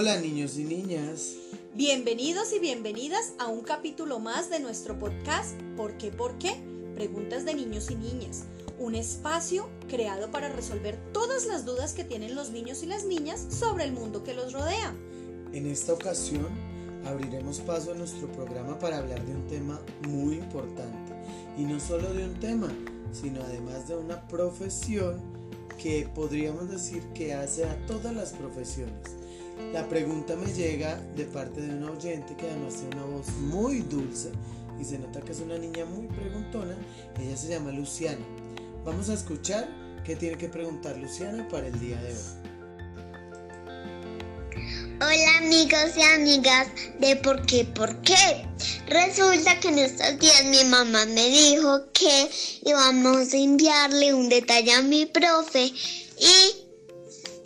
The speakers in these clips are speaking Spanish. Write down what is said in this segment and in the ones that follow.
Hola niños y niñas. Bienvenidos y bienvenidas a un capítulo más de nuestro podcast ¿Por qué? ¿Por qué? Preguntas de niños y niñas. Un espacio creado para resolver todas las dudas que tienen los niños y las niñas sobre el mundo que los rodea. En esta ocasión abriremos paso a nuestro programa para hablar de un tema muy importante. Y no solo de un tema, sino además de una profesión que podríamos decir que hace a todas las profesiones. La pregunta me llega de parte de una oyente que además tiene una voz muy dulce y se nota que es una niña muy preguntona. Ella se llama Luciana. Vamos a escuchar qué tiene que preguntar Luciana para el día de hoy. Hola amigos y amigas de por qué, por qué. Resulta que en estos días mi mamá me dijo que íbamos a enviarle un detalle a mi profe y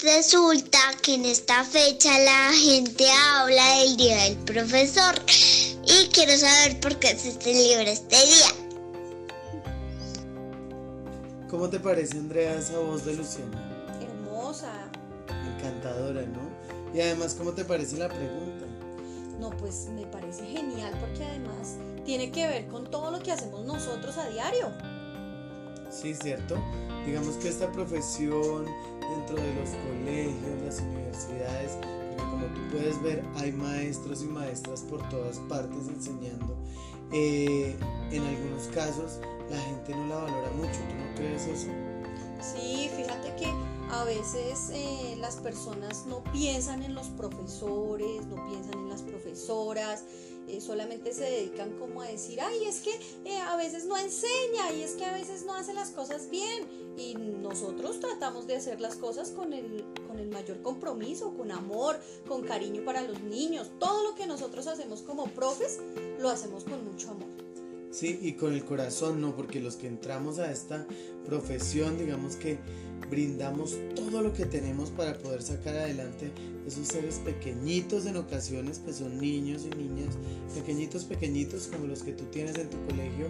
resulta que en esta fecha la gente habla del día del profesor y quiero saber por qué se celebra este día. ¿Cómo te parece Andrea esa voz de Luciana? Hermosa. Encantadora, ¿no? Y además, ¿cómo te parece la pregunta? No, pues me parece genial porque además tiene que ver con todo lo que hacemos nosotros a diario. Sí, cierto. Digamos que esta profesión dentro de los colegios, las universidades, porque como tú puedes ver, hay maestros y maestras por todas partes enseñando. Eh, en algunos casos la gente no la valora mucho, ¿tú no crees eso? Sí, fíjate que a veces eh, las personas no piensan en los profesores, no piensan en las profesoras, eh, solamente se dedican como a decir, ay, es que eh, a veces no enseña y es que a veces no hace las cosas bien. Y nosotros tratamos de hacer las cosas con el, con el mayor compromiso, con amor, con cariño para los niños. Todo lo que nosotros hacemos como profes, lo hacemos con mucho amor. Sí, y con el corazón, ¿no? Porque los que entramos a esta profesión, digamos que brindamos todo lo que tenemos para poder sacar adelante esos seres pequeñitos en ocasiones, que son niños y niñas, pequeñitos, pequeñitos como los que tú tienes en tu colegio,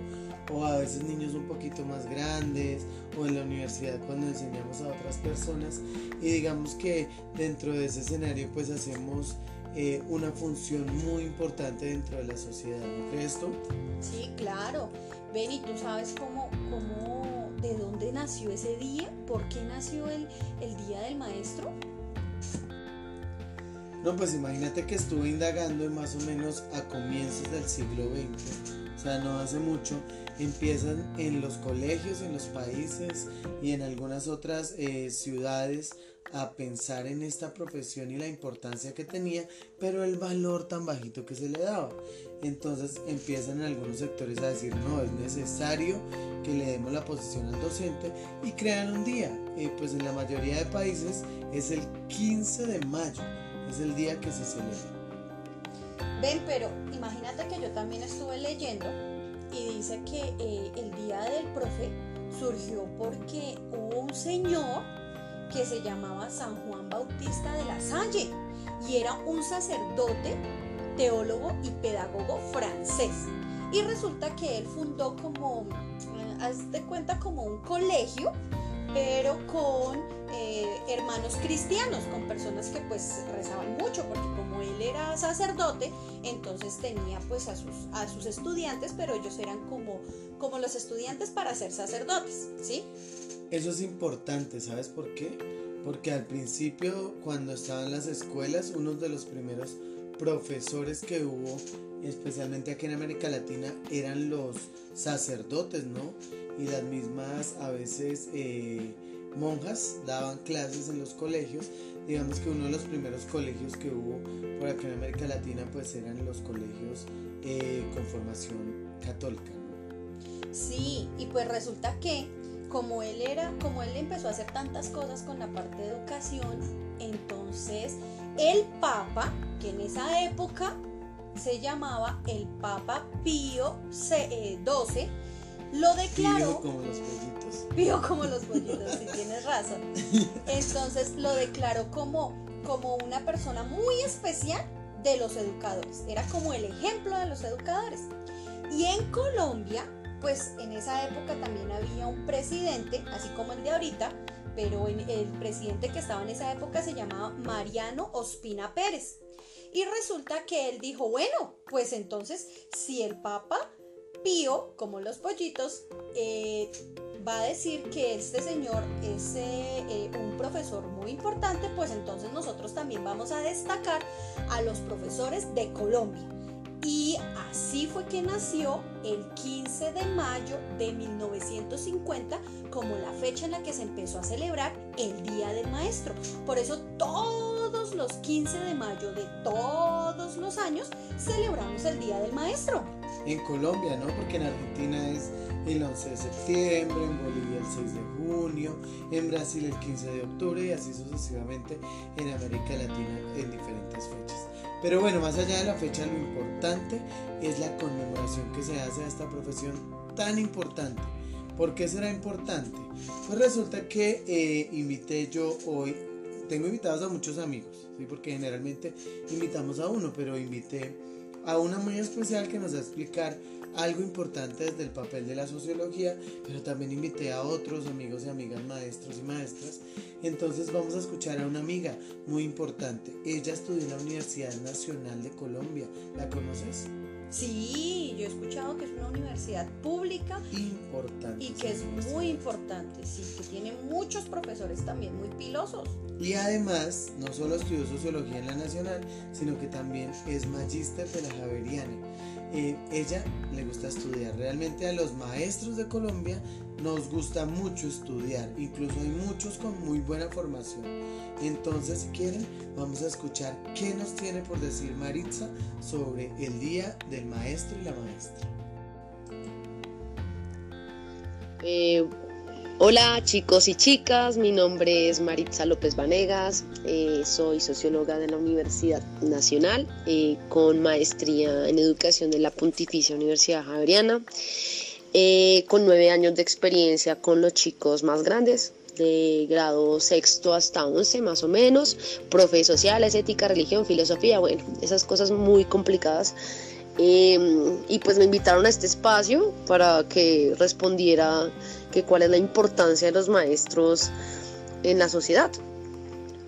o a veces niños un poquito más grandes, o en la universidad cuando enseñamos a otras personas. Y digamos que dentro de ese escenario pues hacemos eh, una función muy importante dentro de la sociedad, ¿no crees tú? Sí, claro. Ven y tú sabes cómo, cómo, de dónde nació ese día, por qué nació el, el Día del Maestro. No, pues imagínate que estuve indagando más o menos a comienzos del siglo XX, o sea, no hace mucho, empiezan en los colegios, en los países y en algunas otras eh, ciudades a pensar en esta profesión y la importancia que tenía, pero el valor tan bajito que se le daba. Entonces empiezan en algunos sectores a decir, no, es necesario que le demos la posición al docente y crean un día. Y pues en la mayoría de países es el 15 de mayo, es el día que se celebra. Ven, pero imagínate que yo también estuve leyendo y dice que eh, el día del profe surgió porque hubo un señor que se llamaba San Juan Bautista de la Salle y era un sacerdote, teólogo y pedagogo francés. Y resulta que él fundó como, eh, haz de cuenta, como un colegio, pero con eh, hermanos cristianos, con personas que pues rezaban mucho, porque como él era sacerdote, entonces tenía pues a sus, a sus estudiantes, pero ellos eran como, como los estudiantes para ser sacerdotes, ¿sí? Eso es importante, ¿sabes por qué? Porque al principio, cuando estaban las escuelas, uno de los primeros profesores que hubo, especialmente aquí en América Latina, eran los sacerdotes, ¿no? Y las mismas, a veces, eh, monjas daban clases en los colegios. Digamos que uno de los primeros colegios que hubo por acá en América Latina, pues eran los colegios eh, con formación católica. Sí, y pues resulta que como él era, como él empezó a hacer tantas cosas con la parte de educación, entonces el Papa, que en esa época se llamaba el Papa Pío XII, lo declaró. Pío como los pollitos. Pío como los pollitos, si tienes razón. Entonces lo declaró como, como una persona muy especial de los educadores. Era como el ejemplo de los educadores. Y en Colombia, pues en esa época también había un presidente, así como el de ahorita, pero el presidente que estaba en esa época se llamaba Mariano Ospina Pérez. Y resulta que él dijo, bueno, pues entonces si el Papa Pío, como los pollitos, eh, va a decir que este señor es eh, eh, un profesor muy importante, pues entonces nosotros también vamos a destacar a los profesores de Colombia. Y así fue que nació el 15 de mayo de 1950 como la fecha en la que se empezó a celebrar el Día del Maestro. Por eso todos los 15 de mayo de todos los años celebramos el Día del Maestro. En Colombia, ¿no? Porque en Argentina es el 11 de septiembre, en Bolivia el 6 de junio, en Brasil el 15 de octubre y así sucesivamente en América Latina en diferentes fechas. Pero bueno, más allá de la fecha, lo importante es la conmemoración que se hace a esta profesión tan importante. ¿Por qué será importante? Pues resulta que eh, invité yo hoy, tengo invitados a muchos amigos, ¿sí? porque generalmente invitamos a uno, pero invité a una muy especial que nos va a explicar algo importante desde el papel de la sociología, pero también invité a otros amigos y amigas maestros y maestras. Entonces vamos a escuchar a una amiga muy importante. Ella estudió en la Universidad Nacional de Colombia. ¿La conoces? Sí, yo he escuchado que es una universidad pública. Importante. Y que es muy importante, sí, que tiene muchos profesores también muy pilosos. Y además, no solo estudió sociología en la Nacional, sino que también es magíster de la Javeriana. Eh, ella le gusta estudiar. Realmente a los maestros de Colombia nos gusta mucho estudiar. Incluso hay muchos con muy buena formación. Entonces, si quieren, vamos a escuchar qué nos tiene por decir Maritza sobre el Día del Maestro y la Maestra. Eh, Hola chicos y chicas, mi nombre es Maritza López Vanegas, eh, soy socióloga de la Universidad Nacional eh, con maestría en educación de la Pontificia Universidad Javeriana, eh, con nueve años de experiencia con los chicos más grandes, de grado sexto hasta once más o menos, profe sociales, ética, religión, filosofía, bueno, esas cosas muy complicadas. y pues me invitaron a este espacio para que respondiera que cuál es la importancia de los maestros en la sociedad.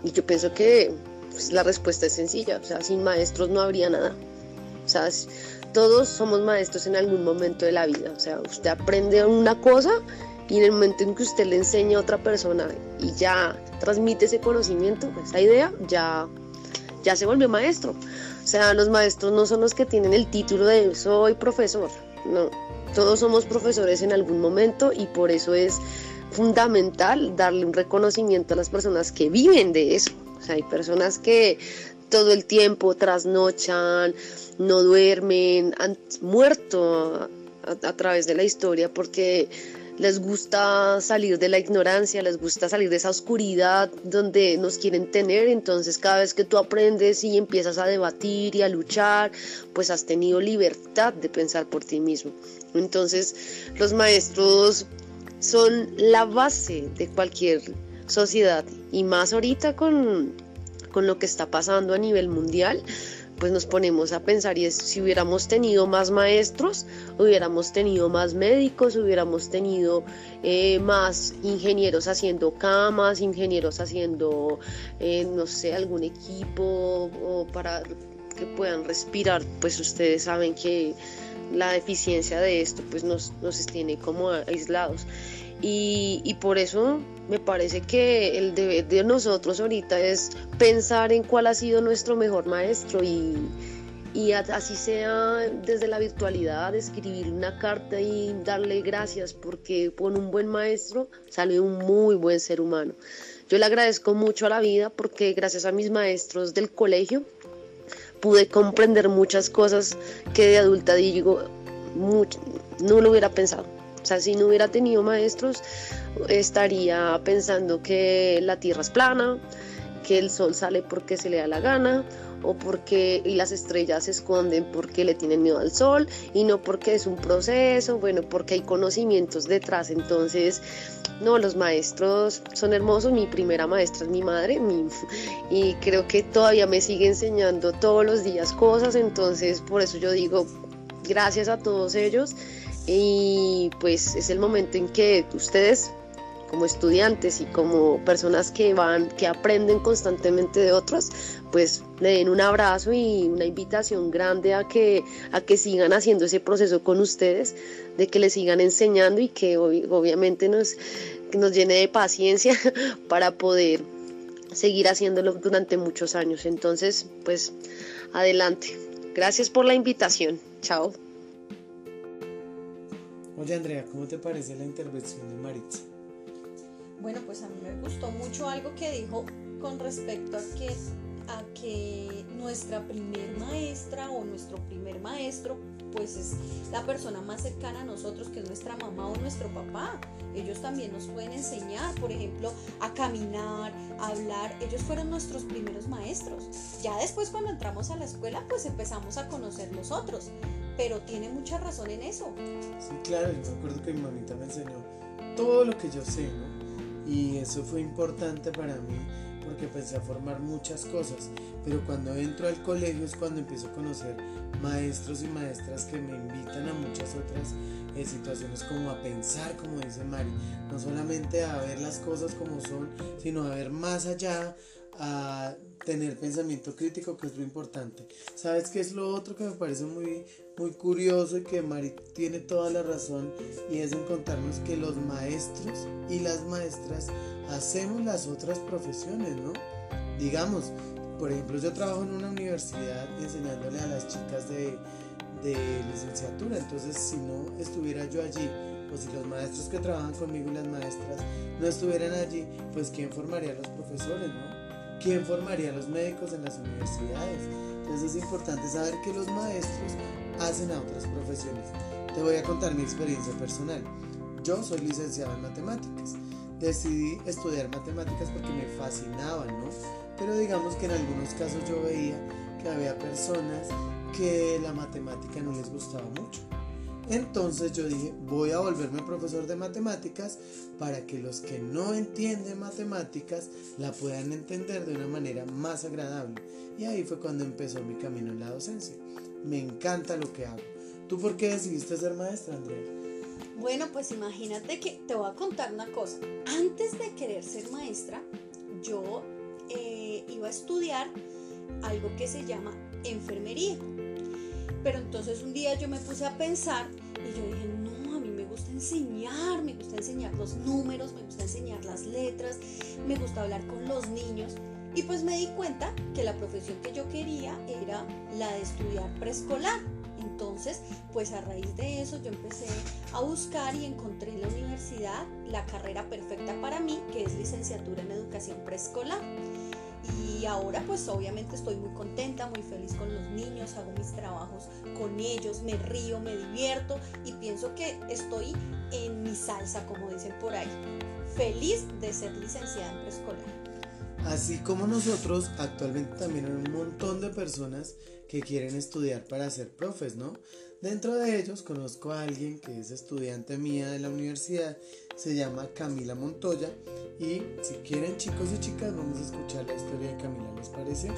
Y yo pienso que pues, la respuesta es sencilla, o sea, sin maestros no habría nada. O sea, todos somos maestros en algún momento de la vida. O sea, usted aprende una cosa y en el momento en que usted le enseña a otra persona y ya transmite ese conocimiento, esa idea, ya, ya se volvió maestro. O sea, los maestros no son los que tienen el título de soy profesor, no, todos somos profesores en algún momento y por eso es fundamental darle un reconocimiento a las personas que viven de eso. O sea, hay personas que todo el tiempo trasnochan, no duermen, han muerto a, través de la historia porque les gusta salir de la ignorancia, les gusta salir de esa oscuridad donde nos quieren tener, entonces cada vez que tú aprendes y empiezas a debatir y a luchar, pues has tenido libertad de pensar por ti mismo. Entonces los maestros son la base de cualquier sociedad y más ahorita con, con lo que está pasando a nivel mundial, pues nos ponemos a pensar y es si hubiéramos tenido más maestros, hubiéramos tenido más médicos, hubiéramos tenido eh, más ingenieros haciendo camas, ingenieros haciendo, eh, no sé, algún equipo para que puedan respirar, pues ustedes saben que la deficiencia de esto pues nos, nos tiene como aislados. Y, por eso me parece que el deber de nosotros ahorita es pensar en cuál ha sido nuestro mejor maestro y, y así sea desde la virtualidad, escribir una carta y darle gracias porque con un buen maestro sale un muy buen ser humano. Yo le agradezco mucho a la vida porque gracias a mis maestros del colegio pude comprender muchas cosas que de adulta digo, no lo hubiera pensado. O sea, si no hubiera tenido maestros, estaría pensando que la tierra es plana, que el sol sale porque se le da la gana, o porque y las estrellas se esconden porque le tienen miedo al sol y no porque es un proceso, bueno, porque hay conocimientos detrás. Entonces, no, los maestros son hermosos. Mi primera maestra es mi madre y creo que todavía me sigue enseñando todos los días cosas. Entonces, por eso yo digo gracias a todos ellos y pues es el momento en que ustedes como estudiantes y como personas que van, que aprenden constantemente de otros, pues le den un abrazo y una invitación grande a que, a que sigan haciendo ese proceso con ustedes, de que les sigan enseñando y que obviamente nos, nos llene de paciencia para poder seguir haciéndolo durante muchos años. Entonces, pues adelante. Gracias por la invitación. Chao. Oye Andrea, ¿cómo te parece la intervención de Maritza? Bueno, pues a mí me gustó mucho algo que dijo con respecto a que, a que nuestra primer maestra o nuestro primer maestro pues es la persona más cercana a nosotros que es nuestra mamá o nuestro papá. Ellos también nos pueden enseñar, por ejemplo, a caminar, a hablar. Ellos fueron nuestros primeros maestros. Ya después cuando entramos a la escuela pues empezamos a conocer los otros. Pero tiene mucha razón en eso. Sí, claro, yo me acuerdo que mi mamita me enseñó todo lo que yo sé, ¿no? y eso fue importante para mí porque pensé a formar muchas cosas, pero cuando entro al colegio es cuando empiezo a conocer maestros y maestras que me invitan a muchas otras eh, situaciones como a pensar, como dice Mari, no solamente a ver las cosas como son, sino a ver más allá, a tener pensamiento crítico, que es lo importante. ¿Sabes qué es lo otro que me parece muy, muy curioso y que Mari tiene toda la razón? Y es en contarnos que los maestros y las maestras hacemos las otras profesiones, ¿no? Digamos, por ejemplo, yo trabajo en una universidad enseñándole a las chicas de, de licenciatura, entonces si no estuviera yo allí, o si los maestros que trabajan conmigo y las maestras no estuvieran allí, pues ¿quién formaría a los profesores, no? ¿Quién formaría a los médicos en las universidades? Entonces es importante saber que los maestros hacen a otras profesiones. Te voy a contar mi experiencia personal. Yo soy licenciado en matemáticas. Decidí estudiar matemáticas porque me fascinaban, ¿no? Pero digamos que en algunos casos yo veía que había personas que la matemática no les gustaba mucho. Entonces yo dije, voy a volverme profesor de matemáticas para que los que no entienden matemáticas la puedan entender de una manera más agradable. Y ahí fue cuando empezó mi camino en la docencia. Me encanta lo que hago. ¿Tú por qué decidiste ser maestra, Andrea? Bueno, pues imagínate que te voy a contar una cosa. Antes de querer ser maestra, yo eh, iba a estudiar algo que se llama enfermería. Pero entonces un día yo me puse a pensar y yo dije, no, a mí me gusta enseñar, me gusta enseñar los números, me gusta enseñar las letras, me gusta hablar con los niños. Y pues me di cuenta que la profesión que yo quería era la de estudiar preescolar. Entonces, pues a raíz de eso yo empecé a buscar y encontré en la universidad la carrera perfecta para mí, que es licenciatura en educación preescolar. Y ahora pues obviamente estoy muy contenta, muy feliz con los niños, hago mis trabajos con ellos, me río, me divierto y pienso que estoy en mi salsa, como dicen por ahí. Feliz de ser licenciada en preescolar. Así como nosotros, actualmente también hay un montón de personas que quieren estudiar para ser profes, ¿no? Dentro de ellos conozco a alguien que es estudiante mía de la universidad, se llama Camila Montoya y si quieren chicos y chicas vamos a escuchar la historia de Camila, ¿les parece?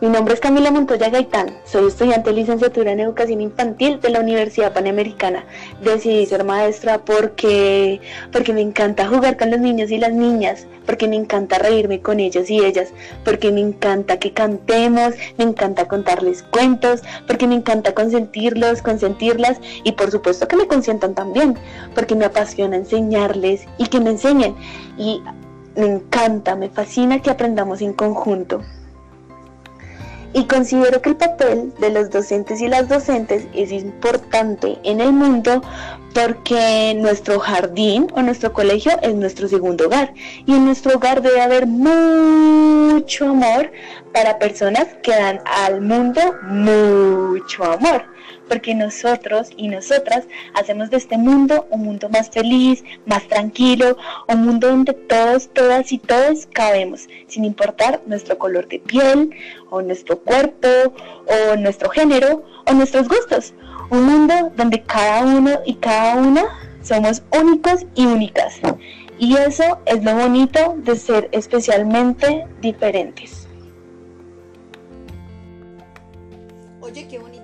Mi nombre es Camila Montoya Gaitán, soy estudiante de licenciatura en educación infantil de la Universidad Panamericana. Decidí ser maestra porque, porque me encanta jugar con los niños y las niñas, porque me encanta reírme con ellos y ellas, porque me encanta que cantemos, me encanta contarles cuentos, porque me encanta consentirlos, consentirlas y por supuesto que me consientan también, porque me apasiona enseñarles y que me enseñen. Y me encanta, me fascina que aprendamos en conjunto. Y considero que el papel de los docentes y las docentes es importante en el mundo porque nuestro jardín o nuestro colegio es nuestro segundo hogar y en nuestro hogar debe haber mucho amor para personas que dan al mundo mucho amor. Porque nosotros y nosotras hacemos de este mundo un mundo más feliz, más tranquilo, un mundo donde todos, todas y todos cabemos, sin importar nuestro color de piel, o nuestro cuerpo, o nuestro género, o nuestros gustos. Un mundo donde cada uno y cada una somos únicos y únicas. Y eso es lo bonito de ser especialmente diferentes. Oye, qué bonito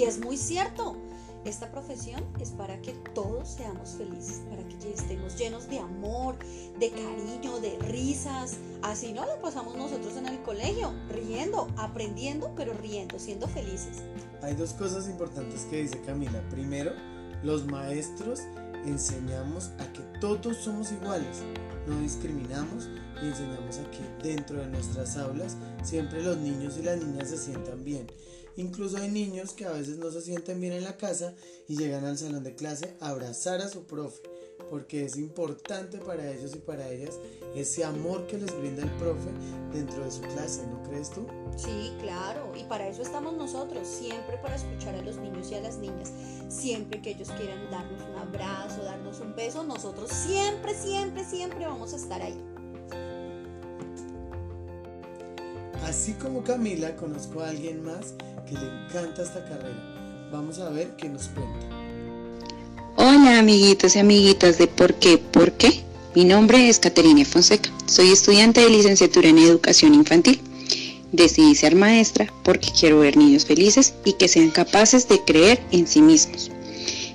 Y es muy cierto. Esta profesión es para que todos seamos felices, para que estemos llenos de amor, de cariño, de risas. Así no lo pasamos nosotros en el colegio, riendo, aprendiendo, pero riendo, siendo felices. Hay dos cosas importantes que dice Camila. Primero, los maestros enseñamos a que todos somos iguales, no discriminamos y enseñamos a que dentro de nuestras aulas siempre los niños y las niñas se sientan bien. Incluso hay niños que a veces no se sienten bien en la casa y llegan al salón de clase a abrazar a su profe, porque es importante para ellos y para ellas ese amor que les brinda el profe dentro de su clase, ¿no crees tú? Sí, claro, y para eso estamos nosotros, siempre para escuchar a los niños y a las niñas, siempre que ellos quieran darnos un abrazo, darnos un beso, nosotros siempre, siempre, siempre vamos a estar ahí. Así como Camila, conozco a alguien más que le encanta esta carrera. Vamos a ver qué nos cuenta. Hola amiguitos y amiguitas de ¿Por qué? ¿Por qué? Mi nombre es Caterina Fonseca. Soy estudiante de licenciatura en educación infantil. Decidí ser maestra porque quiero ver niños felices y que sean capaces de creer en sí mismos.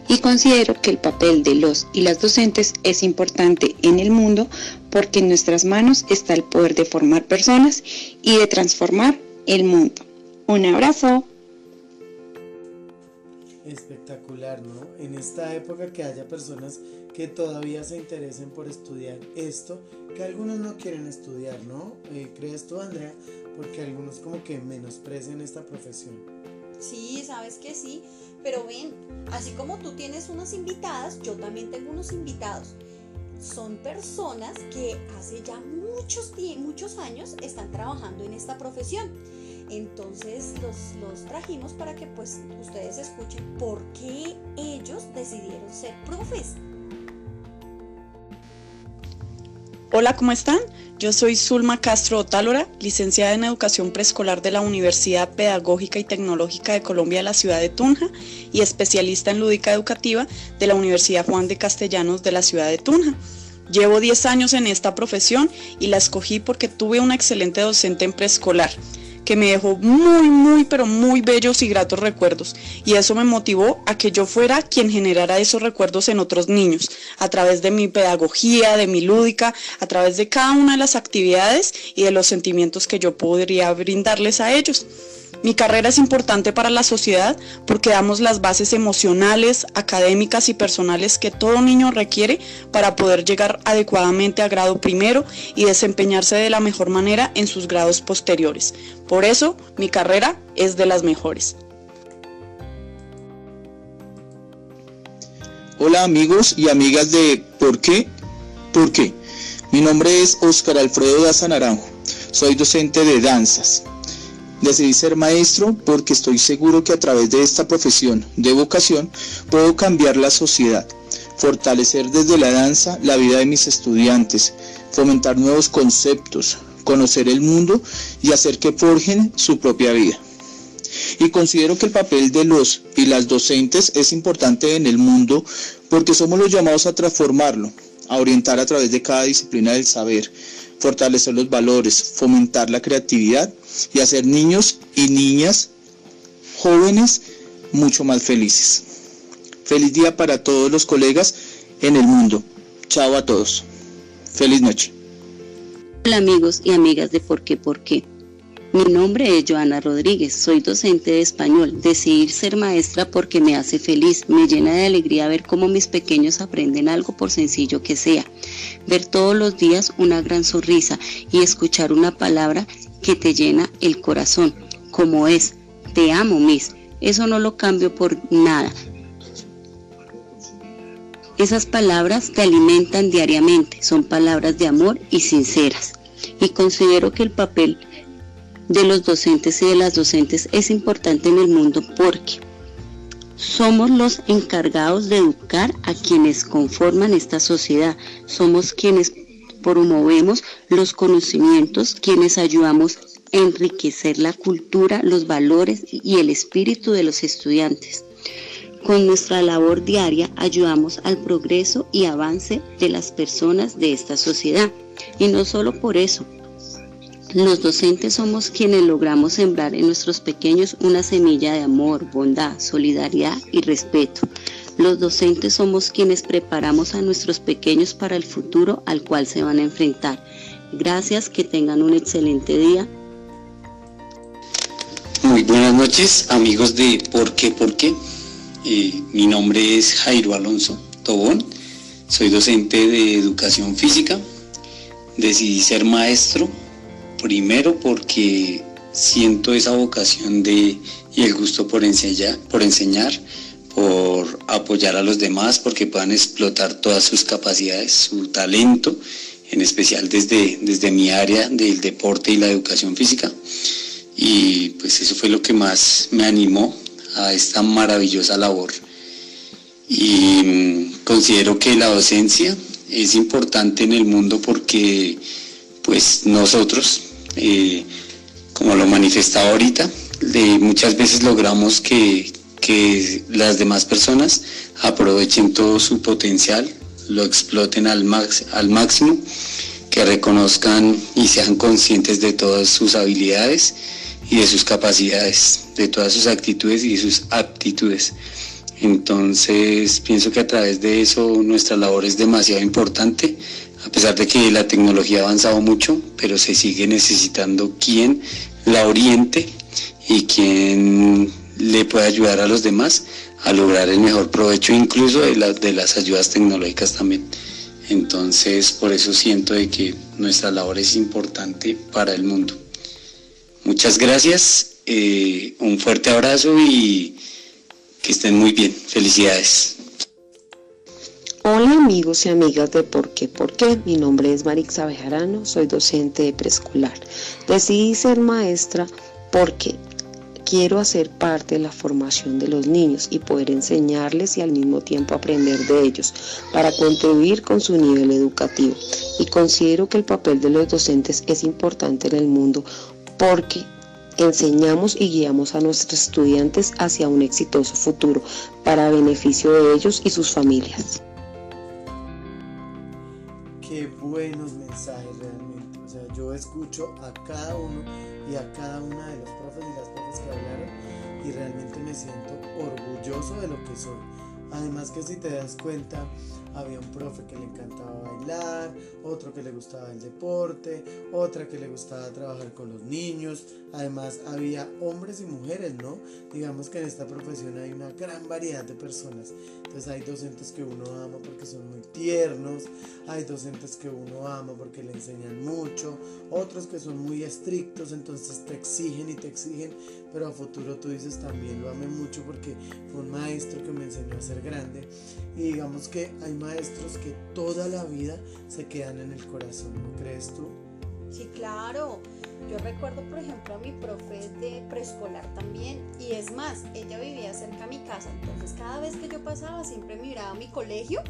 Y considero que el papel de los y las docentes es importante en el mundo porque en nuestras manos está el poder de formar personas y de transformar el mundo. Un abrazo. Espectacular, ¿no? En esta época que haya personas que todavía se interesen por estudiar esto, que algunos no quieren estudiar, ¿no? Eh, ¿Crees tú, Andrea? Porque algunos como que menosprecian esta profesión. Sí, sabes que sí, pero ven, así como tú tienes unas invitadas, yo también tengo unos invitados. Son personas que hace ya muchos, muchos años están trabajando en esta profesión. Entonces los, los trajimos para que pues ustedes escuchen por qué ellos decidieron ser profes. Hola, ¿cómo están? Yo soy Zulma Castro Otálora, licenciada en Educación Preescolar de la Universidad Pedagógica y Tecnológica de Colombia de la ciudad de Tunja y especialista en lúdica educativa de la Universidad Juan de Castellanos de la ciudad de Tunja. Llevo 10 años en esta profesión y la escogí porque tuve una excelente docente en preescolar que me dejó muy, muy, pero muy bellos y gratos recuerdos. Y eso me motivó a que yo fuera quien generara esos recuerdos en otros niños, a través de mi pedagogía, de mi lúdica, a través de cada una de las actividades y de los sentimientos que yo podría brindarles a ellos. Mi carrera es importante para la sociedad porque damos las bases emocionales, académicas y personales que todo niño requiere para poder llegar adecuadamente a grado primero y desempeñarse de la mejor manera en sus grados posteriores. Por eso, mi carrera es de las mejores. Hola amigos y amigas de ¿Por qué? ¿Por qué? Mi nombre es Óscar Alfredo Daza Naranjo. Soy docente de danzas. Decidí ser maestro porque estoy seguro que a través de esta profesión de vocación puedo cambiar la sociedad, fortalecer desde la danza la vida de mis estudiantes, fomentar nuevos conceptos, conocer el mundo y hacer que forjen su propia vida. Y considero que el papel de los y las docentes es importante en el mundo porque somos los llamados a transformarlo, a orientar a través de cada disciplina del saber, fortalecer los valores, fomentar la creatividad y hacer niños y niñas jóvenes mucho más felices. Feliz día para todos los colegas en el mundo. Chao a todos. Feliz noche. Hola amigos y amigas de Por qué Por qué. Mi nombre es Joana Rodríguez, soy docente de español. Decidí ser maestra porque me hace feliz, me llena de alegría ver cómo mis pequeños aprenden algo por sencillo que sea. Ver todos los días una gran sonrisa y escuchar una palabra que te llena el corazón, como es, te amo, Miss. Eso no lo cambio por nada. Esas palabras te alimentan diariamente, son palabras de amor y sinceras. Y considero que el papel de los docentes y de las docentes es importante en el mundo porque somos los encargados de educar a quienes conforman esta sociedad. Somos quienes promovemos los conocimientos, quienes ayudamos a enriquecer la cultura, los valores y el espíritu de los estudiantes. Con nuestra labor diaria ayudamos al progreso y avance de las personas de esta sociedad. Y no solo por eso, los docentes somos quienes logramos sembrar en nuestros pequeños una semilla de amor, bondad, solidaridad y respeto. Los docentes somos quienes preparamos a nuestros pequeños para el futuro al cual se van a enfrentar. Gracias, que tengan un excelente día. Muy buenas noches, amigos de ¿Por qué? ¿Por qué? Eh, mi nombre es Jairo Alonso Tobón, soy docente de educación física. Decidí ser maestro Primero porque siento esa vocación de, y el gusto por enseñar, por enseñar, por apoyar a los demás, porque puedan explotar todas sus capacidades, su talento, en especial desde, desde mi área del deporte y la educación física. Y pues eso fue lo que más me animó a esta maravillosa labor. Y mm, considero que la docencia es importante en el mundo porque pues nosotros eh, como lo manifestaba ahorita, muchas veces logramos que, las demás personas aprovechen todo su potencial, lo exploten al, al máximo, que reconozcan y sean conscientes de todas sus habilidades y de sus capacidades, de todas sus actitudes y sus aptitudes. Entonces pienso que a través de eso nuestra labor es demasiado importante a pesar de que la tecnología ha avanzado mucho, pero se sigue necesitando quien la oriente y quien le pueda ayudar a los demás a lograr el mejor provecho incluso de, de las ayudas tecnológicas también. Entonces, por eso siento de que nuestra labor es importante para el mundo. Muchas gracias, eh, un fuerte abrazo y que estén muy bien. Felicidades. Hola amigos y amigas de ¿Por qué? ¿Por qué? Mi nombre es Marixa Bejarano, soy docente de preescolar. Decidí ser maestra porque quiero hacer parte de la formación de los niños y poder enseñarles y al mismo tiempo aprender de ellos para contribuir con su nivel educativo. Y considero que el papel de los docentes es importante en el mundo porque enseñamos y guiamos a nuestros estudiantes hacia un exitoso futuro para beneficio de ellos y sus familias buenos mensajes realmente. O sea, yo escucho a cada uno y a cada una de los profes y las profes que hablaron y realmente me siento orgulloso de lo que soy. Además que si te das cuenta, había un profe que le encantaba bailar, otro que le gustaba el deporte, otra que le gustaba trabajar con los niños. Además había hombres y mujeres, ¿no? Digamos que en esta profesión hay una gran variedad de personas. Entonces hay docentes que uno ama porque son muy tiernos, hay docentes que uno ama porque le enseñan mucho, otros que son muy estrictos, entonces te exigen y te exigen, pero a futuro tú dices también lo amé mucho porque fue un maestro que me enseñó a ser grande. Y digamos que hay maestros que toda la vida se quedan en el corazón, ¿no crees tú? Sí, claro. Yo recuerdo, por ejemplo, a mi profe de preescolar también, y es más, ella vivía cerca de mi casa, entonces cada vez que yo pasaba siempre miraba a mi colegio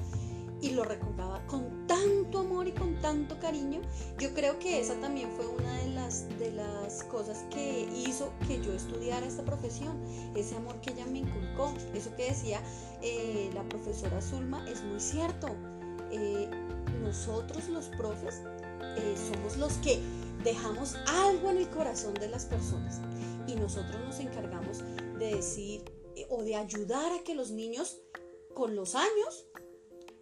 y lo recordaba con tanto amor y con tanto cariño. Yo creo que esa también fue una de las, de las cosas que hizo que yo estudiara esta profesión, ese amor que ella me inculcó. Eso que decía eh, la profesora Zulma es muy cierto. Eh, nosotros los profes eh, somos los que dejamos algo en el corazón de las personas y nosotros nos encargamos de decir o de ayudar a que los niños con los años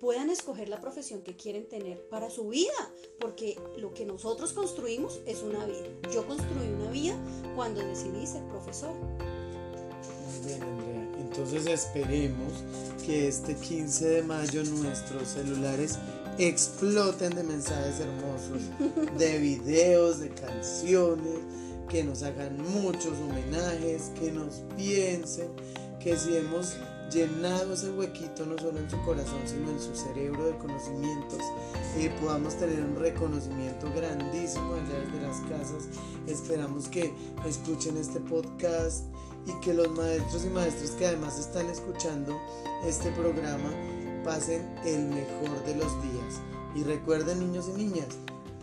puedan escoger la profesión que quieren tener para su vida, porque lo que nosotros construimos es una vida. Yo construí una vida cuando decidí ser profesor. Muy bien, Andrea. Entonces esperemos que este 15 de mayo nuestros celulares exploten de mensajes hermosos, de videos, de canciones, que nos hagan muchos homenajes, que nos piensen, que si hemos llenado ese huequito no solo en su corazón, sino en su cerebro de conocimientos, y podamos tener un reconocimiento grandísimo allá desde las casas. Esperamos que escuchen este podcast y que los maestros y maestras que además están escuchando este programa pasen el mejor de los días. Y recuerden niños y niñas,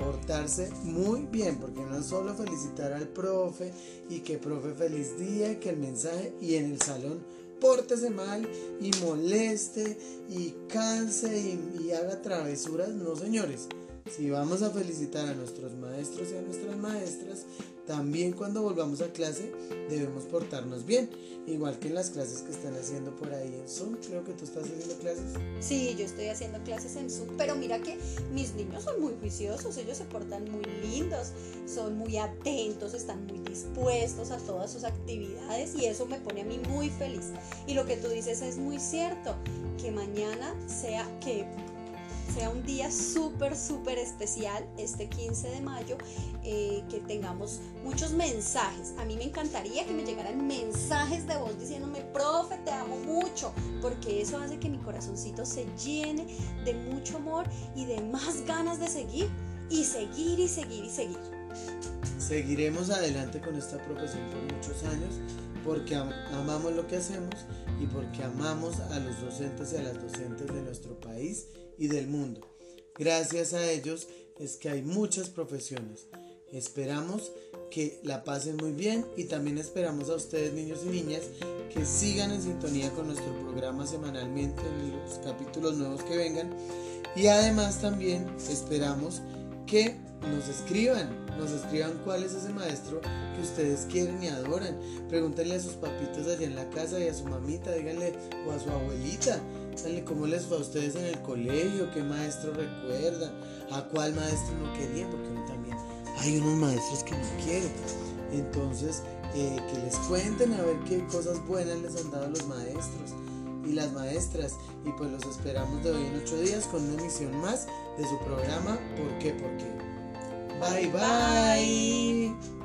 portarse muy bien, porque no es solo felicitar al profe y que profe feliz día, que el mensaje y en el salón pórtese mal y moleste y canse y, y haga travesuras, no señores. Si vamos a felicitar a nuestros maestros y a nuestras maestras, también cuando volvamos a clase debemos portarnos bien, igual que en las clases que están haciendo por ahí en Zoom. Creo que tú estás haciendo clases. Sí, yo estoy haciendo clases en Zoom, pero mira que mis niños son muy juiciosos, ellos se portan muy lindos, son muy atentos, están muy dispuestos a todas sus actividades y eso me pone a mí muy feliz. Y lo que tú dices es muy cierto, que mañana sea que sea un día súper, súper especial este 15 de mayo, eh, que tengamos muchos mensajes. A mí me encantaría que me llegaran mensajes de voz diciéndome, profe, te amo mucho, porque eso hace que mi corazoncito se llene de mucho amor y de más ganas de seguir y seguir y seguir y seguir. Seguiremos adelante con esta profesión por muchos años porque amamos lo que hacemos y porque amamos a los docentes y a las docentes de nuestro país y del mundo. Gracias a ellos es que hay muchas profesiones. Esperamos que la pasen muy bien y también esperamos a ustedes niños y niñas que sigan en sintonía con nuestro programa semanalmente en los capítulos nuevos que vengan y además también esperamos que nos escriban, nos escriban cuál es ese maestro que ustedes quieren y adoran. Pregúntenle a sus papitos allá en la casa y a su mamita, díganle o a su abuelita cómo les fue a ustedes en el colegio, qué maestro recuerdan, a cuál maestro no querían, porque también hay unos maestros que no quieren. Entonces, eh, que les cuenten a ver qué cosas buenas les han dado los maestros y las maestras. Y pues los esperamos de hoy en ocho días con una emisión más de su programa ¿Por qué? ¿Por qué? Bye bye.